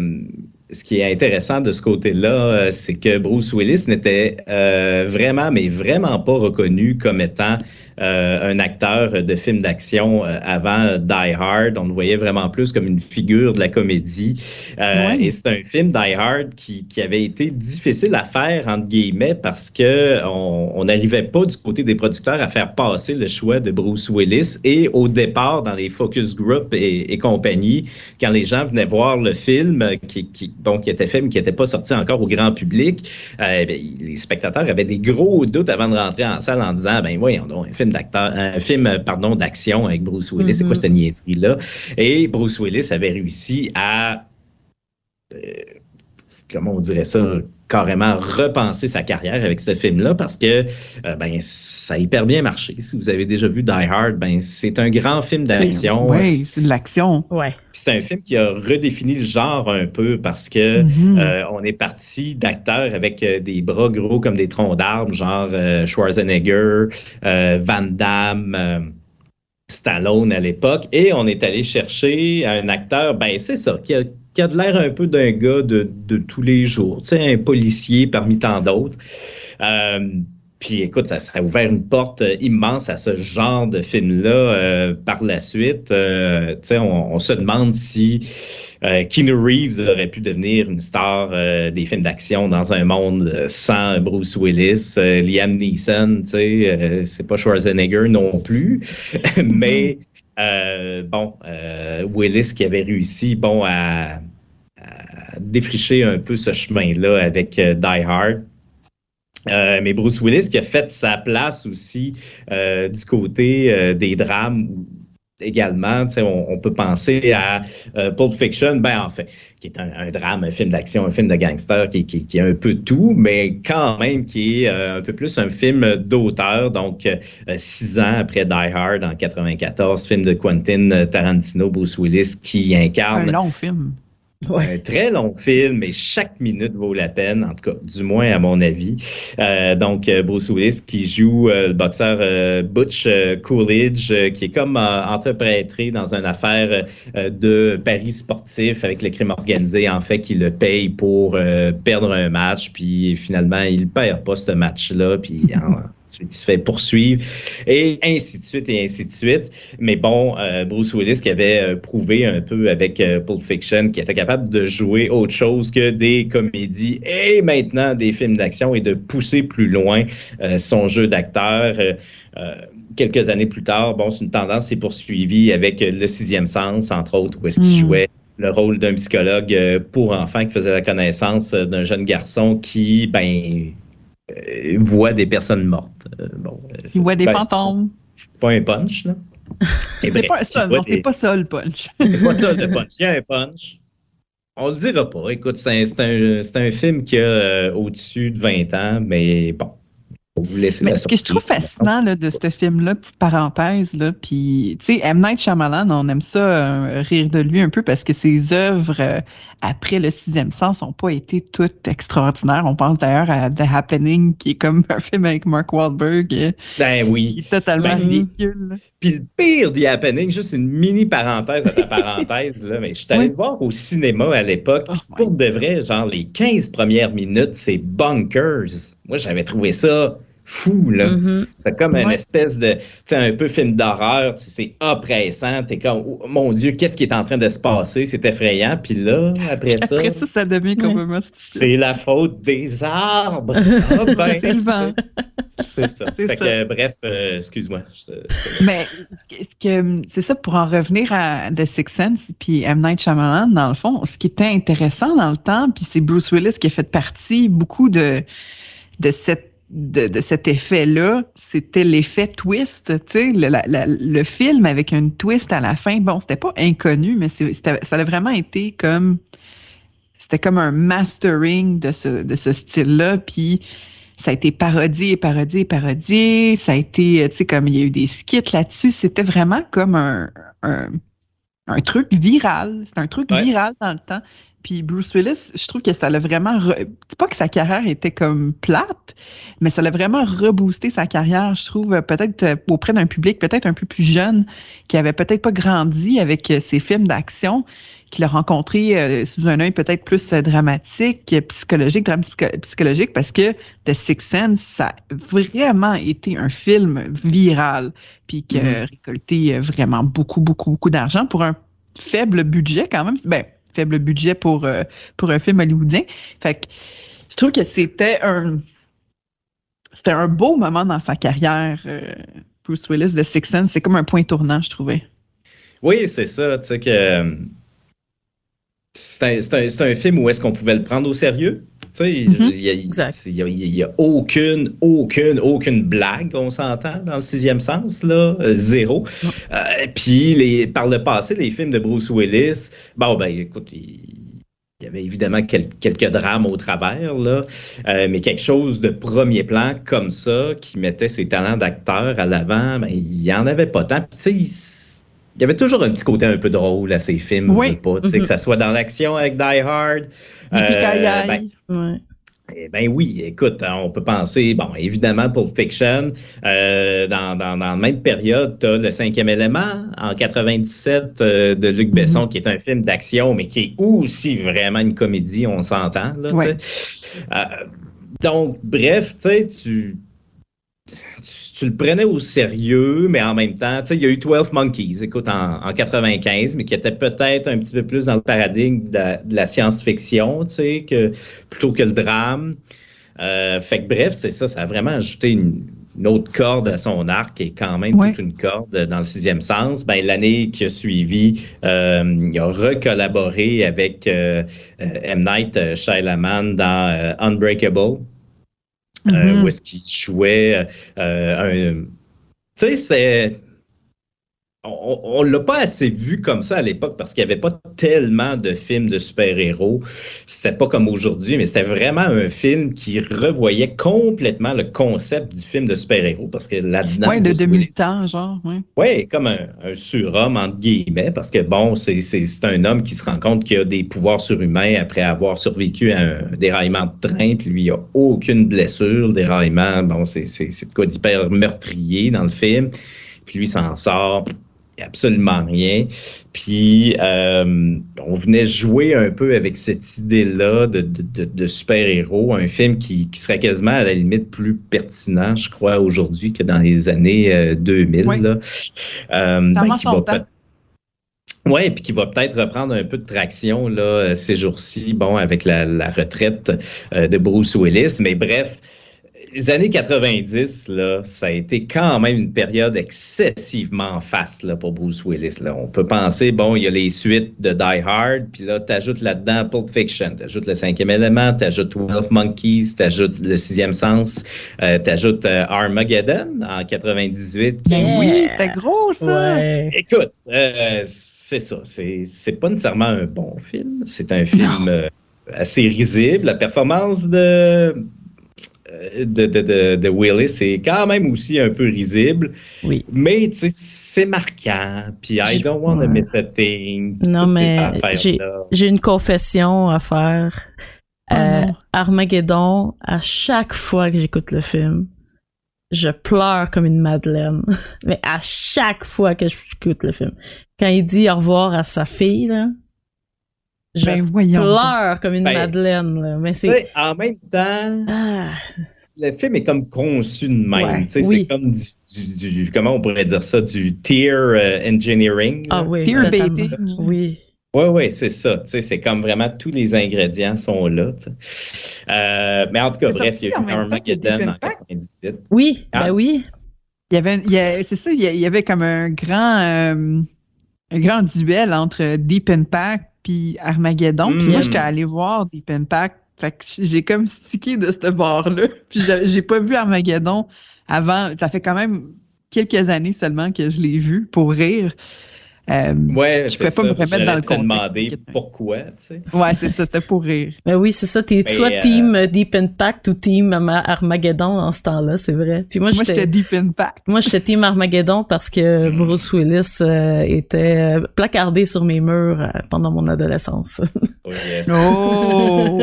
ce qui est intéressant de ce côté-là, euh, c'est que Bruce Willis n'était euh, vraiment, mais vraiment pas reconnu comme étant euh, un acteur de film d'action euh, avant Die Hard. On le voyait vraiment plus comme une figure de la comédie. Euh, Ouais. Et c'est un film Die Hard qui, qui avait été difficile à faire, entre guillemets, parce que on on n'arrivait pas du côté des producteurs à faire passer le choix de Bruce Willis. Et au départ, dans les focus group et, et compagnie, quand les gens venaient voir le film, qui, qui, bon, qui était film qui n'était pas sorti encore au grand public, euh, ben, les spectateurs avaient des gros doutes avant de rentrer en salle en disant, ben voyons donc, un film d'acteur, un film, euh, pardon, d'action avec Bruce Willis, c'est quoi Mhm. cette niaiserie-là? Et Bruce Willis avait réussi à euh, comment on dirait ça, carrément repenser sa carrière avec ce film-là parce que euh, ben ça a hyper bien marché. Si vous avez déjà vu Die Hard, ben c'est un grand film d'action. Oui, c'est de l'action. Ouais. C'est un film qui a redéfini le genre un peu parce que Mhm. euh, on est parti d'acteurs avec euh, des bras gros comme des troncs d'arbres, genre euh, Schwarzenegger, euh, Van Damme. euh, Stallone à l'époque, et on est allé chercher un acteur, ben c'est ça, qui a, qui a de l'air un peu d'un gars de, de tous les jours, tu sais, un policier parmi tant d'autres. Euh, puis écoute, ça, ça a ouvert une porte euh, immense à ce genre de film-là euh, par la suite. Euh, on, on se demande si euh, Keanu Reeves aurait pu devenir une star euh, des films d'action dans un monde euh, sans Bruce Willis. Liam Neeson, c'est pas Schwarzenegger non plus. Mais euh, bon, euh, Willis qui avait réussi, bon, à, à défricher un peu ce chemin-là avec euh, Die Hard. Euh, mais Bruce Willis qui a fait sa place aussi euh, du côté des drames également. On, peut penser à euh, Pulp Fiction, ben en fait, qui est un, drame, un film d'action, un film de gangster, qui, est un peu tout, mais quand même qui est euh, un peu plus un film d'auteur. Donc, euh, six ans après Die Hard en 94, film de Quentin Tarantino, Bruce Willis, qui incarne... Un long film. Un très long film et chaque minute vaut la peine, en tout cas, du moins à mon avis. Euh, donc, euh, Bruce Willis qui joue euh, le boxeur Butch Coolidge, qui est comme entreprêtré dans une affaire de paris sportif avec le crime organisé, en fait, qui le paye pour perdre un match, puis finalement, il perd pas ce match-là, puis il se fait poursuivre, et ainsi de suite, et ainsi de suite. Mais bon, euh, Bruce Willis qui avait euh, prouvé un peu avec euh, Pulp Fiction qu'il était capable de jouer autre chose que des comédies et maintenant des films d'action et de pousser plus loin son jeu d'acteur. quelques années plus tard, bon, c'est une tendance s'est poursuivie avec Le Sixième Sens, entre autres, où est-ce qu'il hmm. jouait le rôle d'un psychologue pour enfants qui faisait la connaissance d'un jeune garçon qui, ben, euh, voit des personnes mortes. Euh, bon, euh, il voit des ben, fantômes. C'est pas un punch, là. c'est pas ça, non, c'est pas ça le punch. c'est pas ça le punch. Il y a un punch. On le dira pas. Écoute, c'est un, un, un, film qui a au-dessus de 20 ans, mais bon, mais ce que je trouve fascinant là, de ce film-là, petite parenthèse, là, puis tu sais, M. Night Shyamalan, on aime ça euh, rire de lui un peu parce que ses œuvres euh, après le sixième sens n'ont pas été toutes extraordinaires. On pense d'ailleurs à The Happening, qui est comme un film avec Mark Wahlberg. Euh, ben oui. Est totalement ben, ridicule. Puis le pire The Happening, juste une mini parenthèse à ta parenthèse, là, mais je suis allé le voir au cinéma à l'époque. Oh pour de vrai, genre les 15 premières minutes, c'est bunkers. Moi, j'avais trouvé ça fou, là. Mm-hmm. C'est comme une espèce de, tu sais, un peu film d'horreur, c'est oppressant, t'es comme, oh, mon Dieu, qu'est-ce qui est en train de se passer, c'est effrayant, puis là, après ça... Après ça, ça devient complètement C'est la faute des arbres! Ah, ben, c'est le vent! C'est ça. Fait Que, bref, euh, excuse-moi. Mais c'est ça, pour en revenir à The Sixth Sense, puis M. Night Shyamalan, dans le fond, ce qui était intéressant dans le temps, puis c'est Bruce Willis qui a fait partie beaucoup de, de cette de, cet effet-là, c'était l'effet twist, tu sais, le, film avec un twist à la fin. Bon, c'était pas inconnu, mais ça a vraiment été comme, c'était comme un mastering de ce, de ce style-là, puis ça a été parodié, parodié, parodié. Ça a été, tu sais, comme il y a eu des skits là-dessus. C'était vraiment comme un, un, truc viral. C'est un truc viral dans le temps. Puis Bruce Willis, je trouve que ça l'a vraiment. C'est pas que sa carrière était comme plate, mais ça l'a vraiment reboosté sa carrière, je trouve, peut-être euh, auprès d'un public peut-être un peu plus jeune, qui avait peut-être pas grandi avec euh, ses films d'action, qui l'a rencontré euh, sous un œil peut-être plus dramatique, psychologique, drame psychologique, parce que The Sixth Sense, ça a vraiment été un film viral, puis qui a mm-hmm. récolté vraiment beaucoup, beaucoup, beaucoup d'argent pour un faible budget quand même. Ben, faible budget pour, euh, pour un film hollywoodien. Fait que je trouve que c'était un c'était un beau moment dans sa carrière, euh, Bruce Willis de Six Sense. C'est comme un point tournant, je trouvais. Oui, c'est ça. Tu sais que c'est un, un, film où est-ce qu'on pouvait le prendre au sérieux? Il n'y a, aucune, aucune, aucune blague, on s'entend, dans le sixième sens, là, euh, zéro. Euh, puis, les, par le passé, les films de Bruce Willis, bon, ben, écoute, il, y avait évidemment quelques drames au travers, là, euh, mais quelque chose de premier plan comme ça, qui mettait ses talents d'acteur à l'avant, ben, il n'y en avait pas tant. Puis, il y avait toujours un petit côté un peu drôle à ces films, oui. pas, que mm-hmm. ça soit dans l'action avec Die Hard, euh, ben, ouais. Eh ben oui, écoute, on peut penser, bon, évidemment, pour Fiction, euh, dans, dans, dans, la même période, tu as Le cinquième élément en 97 euh, de Luc mm-hmm. Besson, qui est un film d'action, mais qui est aussi vraiment une comédie, on s'entend. Là, ouais. euh, donc, bref, tu sais, tu tu le prenais au sérieux, mais en même temps, tu sais, il y a eu 12 Monkeys, écoute, en, 95, mais qui était peut-être un petit peu plus dans le paradigme de la, science-fiction, tu sais, que, plutôt que le drame. Euh, fait que bref, c'est ça, ça a vraiment ajouté une, autre corde à son arc et quand même toute une corde dans le sixième sens. Ben, l'année qui a suivi, euh, il a recollaboré avec euh, M. Night Shyamalan dans Unbreakable. Euh, où est-ce qu'il jouait euh, un. Tu sais, c'est. On, ne l'a pas assez vu comme ça à l'époque parce qu'il n'y avait pas tellement de films de super-héros. C'était pas comme aujourd'hui, mais c'était vraiment un film qui revoyait complètement le concept du film de super-héros parce que là-dedans. Oui, de 2000 genre. Oui, ouais, comme un, surhomme, entre guillemets, parce que bon, c'est un homme qui se rend compte qu'il a des pouvoirs surhumains après avoir survécu à un déraillement de train, puis lui, il a aucune blessure. Le déraillement, bon, c'est de quoi d'hyper meurtrier dans le film. Puis lui s'en sort absolument rien. Puis euh, on venait jouer un peu avec cette idée-là de, de, super-héros, un film qui, qui, serait quasiment à la limite plus pertinent, je crois, aujourd'hui que dans les années 2000. Oui. Là. Euh, oui, puis qui va peut-être reprendre un peu de traction là, ces jours-ci, bon, avec la, la retraite euh, de Bruce Willis. Mais bref, les années 90, là, ça a été quand même une période excessivement faste là, pour Bruce Willis. Là. On peut penser, bon, il y a les suites de Die Hard, puis là, tu ajoutes là-dedans Pulp Fiction, tu ajoutes le cinquième élément, tu ajoutes Wolf Monkeys, tu ajoutes le sixième sens, euh, tu ajoutes euh, Armageddon en 98. Ben oui, c'était gros ça! Écoute, euh, c'est ça, c'est pas nécessairement un bon film, c'est un film assez risible. La performance de de, de, de, Willis est quand même aussi un peu risible. Oui. Mais c'est marquant. Puis I don't want to miss a thing. Non, mais j'ai une confession à faire. Oh euh, Armageddon, à chaque fois que j'écoute le film, je pleure comme une madeleine. mais à chaque fois que j'écoute le film. Quand il dit au revoir à sa fille, là, je ben, pleure comme une ben, madeleine. Mais c'est... En même temps, ah. le film est comme conçu de même. C'est comme du, Comment on pourrait dire ça? Du tier euh, engineering. Ah oui. Tier baiting. Oui. Oui, oui, c'est ça. C'est comme vraiment tous les ingrédients sont là. Euh, mais en tout cas, bref, il y a eu Armageddon en 98. Oui, ah. ben oui. Il y avait, c'est ça, il y avait comme un grand, euh, un grand duel entre Deep Impact puis Armageddon. Puis moi, mm. j'étais allé voir Deep Impact. Fait que j'ai comme stické de ce bord-là. Puis j'ai pas vu Armageddon avant. Ça fait quand même quelques années seulement que je l'ai vu pour rire. Euh, ouais, je ne pas me remettre dans le contexte. demander pourquoi, tu sais. Ouais, c'est ça, c'était pour rire. Mais oui, c'est ça, t'es soit euh, team Deep Impact ou team Armageddon en ce temps-là, c'est vrai. Puis moi, moi j'étais Deep Impact. Moi, j'étais team Armageddon parce que Bruce Willis euh, était placardé sur mes murs pendant mon adolescence. Oh, yes. oh!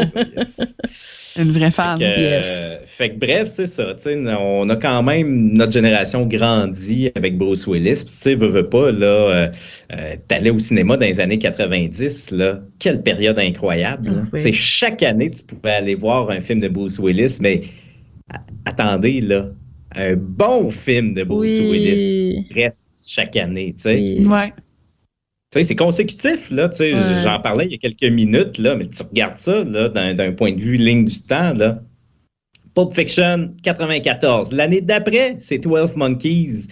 Une vraie fan. Fait que, bref, c'est ça. On a quand même notre génération grandi avec Bruce Willis. Tu sais, veux, veux pas, là, euh, t'allais au cinéma dans les années 90, là. Quelle période incroyable. C'est chaque année, tu pouvais aller voir un film de Bruce Willis, mais attendez, là. Un bon film de Bruce Willis reste chaque année, tu sais. Ouais c'est consécutif, là. J'en parlais il y a quelques minutes, là, mais tu regardes ça là, d'un point de vue ligne du temps, là. Pulp Fiction, 94. L'année d'après, c'est 12 Monkeys.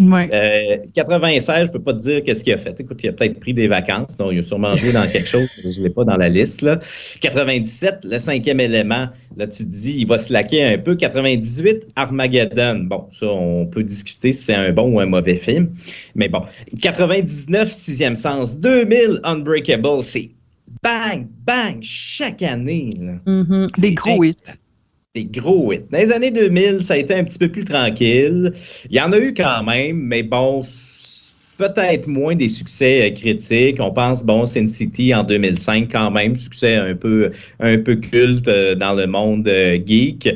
Ouais. 96, euh, je peux pas te dire qu'est-ce qu'il a fait. Écoute, il a peut-être pris des vacances. Non, il a sûrement joué dans quelque chose. Je l'ai pas dans la liste. Là. 97, le cinquième élément. Là, tu te dis, il va se laquer un peu. 98, Armageddon. Bon, ça, on peut discuter si c'est un bon ou un mauvais film. Mais bon. 99, sixième sens. 2000, Unbreakable. C'est bang, bang, chaque année. Mm-hmm. Des gros hits des gros hits. Dans les années 2000, ça a été un petit peu plus tranquille. Il y en a eu quand même, mais bon, peut-être moins des succès euh, critiques. On pense, bon, Sin City en 2005, quand même, succès un peu, un peu culte euh, dans le monde euh, geek.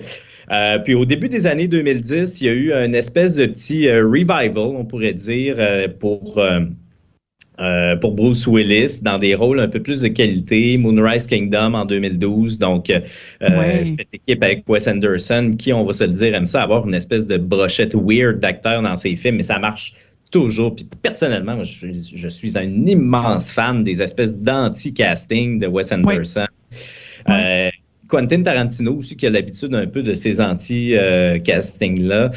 puis au début des années 2010, il y a eu une espèce de petit revival, on pourrait dire, pour euh, pour Bruce Willis dans des rôles un peu plus de qualité. Moonrise Kingdom en 2012. Donc, euh, ouais. je fais équipe avec Wes Anderson, qui, on va se le dire, aime ça avoir une espèce de brochette weird d'acteur dans ses films, mais ça marche toujours. Puis personnellement, je, je, suis un immense fan des espèces d'anti-casting de Wes Anderson. Euh, Quentin Tarantino aussi qui a l'habitude un peu de ces anti-castings-là.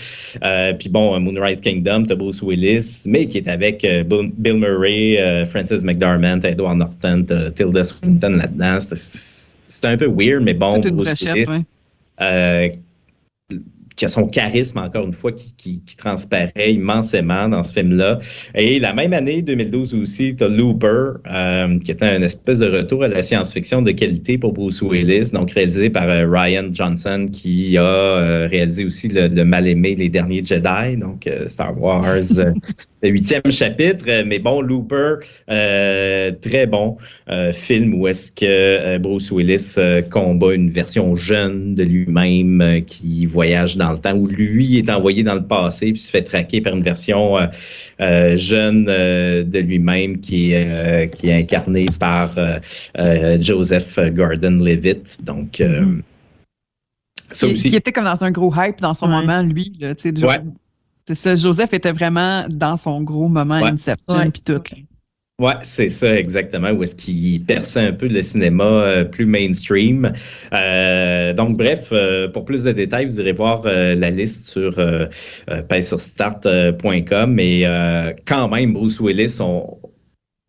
Euh, puis bon, Moonrise Kingdom, t'as Bruce Willis, mais qui est avec euh, Bill Murray, euh, Francis McDormand, Edward Norton, Tilda Swinton là-dedans. C'est un peu weird, mais bon, Bruce Willis. Qui a son charisme, encore une fois, qui, qui, qui transparaît immensément dans ce film-là. Et la même année, 2012 aussi, tu as Looper, euh, qui était un espèce de retour à la science-fiction de qualité pour Bruce Willis, donc réalisé par euh, Ryan Johnson, qui a euh, réalisé aussi le, le, mal-aimé Les Derniers Jedi, donc euh, Star Wars, le huitième chapitre. Mais bon, Looper, très bon film où est-ce que Bruce Willis combat une version jeune de lui-même qui voyage dans le temps, où lui est envoyé dans le passé puis se fait traquer par une version euh, euh, jeune euh, de lui-même qui, est qui est incarnée par Joseph Gordon-Levitt. Donc, mm-hmm. ça aussi. Qui était comme dans un gros hype dans son moment, lui. Là, ouais. C'est ça, Joseph était vraiment dans son gros moment ouais. Inception puis tout. Ouais, c'est ça exactement. Où est-ce qu'il perçait un peu le cinéma euh, plus mainstream. Euh, donc, bref, euh, pour plus de détails, vous irez voir euh, la liste sur euh, start.com. Mais quand même, Bruce Willis, on,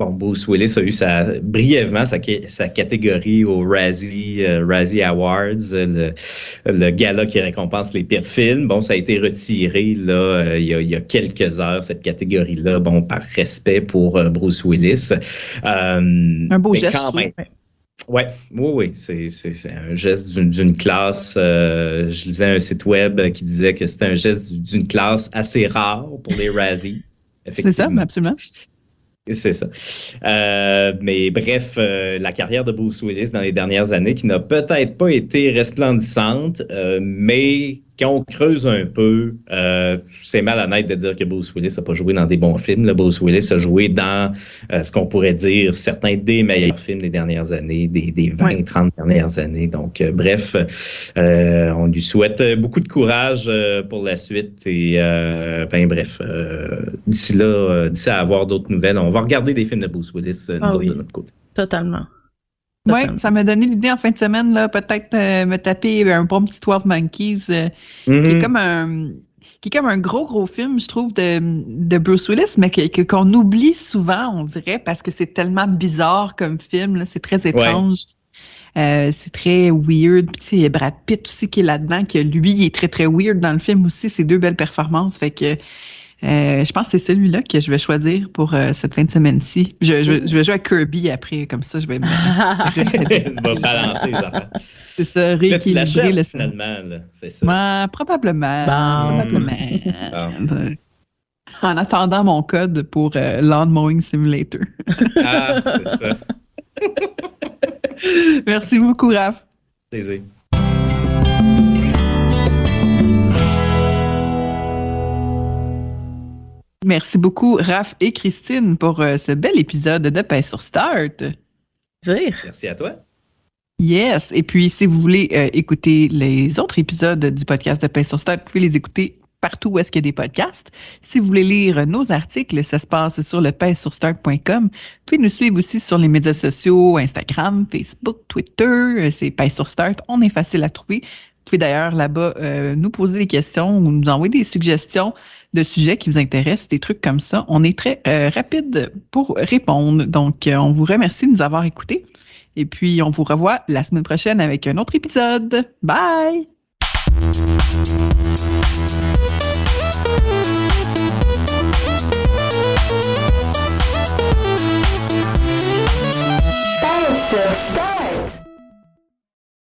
Bon, Bruce Willis a eu sa, brièvement sa, sa catégorie au Razzie, euh, Razzie Awards, le, le, gala qui récompense les pires films. Bon, ça a été retiré là, euh, il, y a, il, y a, quelques heures, cette catégorie-là, bon, par respect pour euh, Bruce Willis. un beau geste. Quand même, Ouais, oui, oui, c'est un geste d'une classe. Euh, je lisais un site web qui disait que c'était un geste d'une classe assez rare pour les Razzies. C'est ça, absolument. C'est ça. Euh, mais bref, euh, la carrière de Bruce Willis dans les dernières années qui n'a peut-être pas été resplendissante, euh, mais quand on creuse un peu, euh, c'est malhonnête de dire que Bruce Willis n'a pas joué dans des bons films. Le Bruce Willis a joué dans euh, ce qu'on pourrait dire certains des meilleurs films des dernières années, des, des 20, ouais. 30 dernières années. Donc, euh, bref, euh, on lui souhaite beaucoup de courage euh, pour la suite. Et, ben, bref, d'ici là, d'ici à avoir d'autres nouvelles, on va regarder des films de Bruce Willis, nous ah, autres, oui. de notre côté. Totalement. Oui, ça m'a donné l'idée en fin de semaine, là, peut-être euh, me taper un bon petit 12 Monkeys, euh, mm-hmm. qui est comme un qui est comme un gros, gros film, je trouve, de, de Bruce Willis, mais qu'on que, qu'on oublie souvent, on dirait, parce que c'est tellement bizarre comme film, c'est très étrange. Ouais. Euh, c'est très weird. Puis, il y a Brad Pitt aussi qui est là-dedans, que lui, il est très, très weird dans le film aussi. C'est deux belles performances. Fait que euh, je pense que c'est celui-là que je vais choisir pour euh, cette fin de semaine-ci. Je, je, je, vais jouer à Kirby après, comme ça, je vais me. balancer les C'est ça, rééquilibrer le finalement, c'est ça. Ouais, probablement. Bon. Probablement. Bon. En attendant mon code pour euh, Lawn Mowing Simulator. ah, c'est ça. Merci beaucoup, Raph. Plaisir. Merci beaucoup, Raph et Christine, pour euh, ce bel épisode de Pain sur Start. Merci à toi. Yes. Et puis, si vous voulez euh, écouter les autres épisodes du podcast de Pain sur Start, vous pouvez les écouter partout où est-ce qu'il y a des podcasts. Si vous voulez lire nos articles, ça se passe sur le painsurstart.com. Vous pouvez nous suivre aussi sur les médias sociaux, Instagram, Facebook, Twitter. Euh, c'est Pain sur Start. On est facile à trouver. Vous pouvez d'ailleurs là-bas euh, nous poser des questions ou nous envoyer des suggestions de sujets qui vous intéressent, des trucs comme ça. On est très euh, rapide pour répondre. Donc, euh, on vous remercie de nous avoir écoutés. Et puis, on vous revoit la semaine prochaine avec un autre épisode. Bye!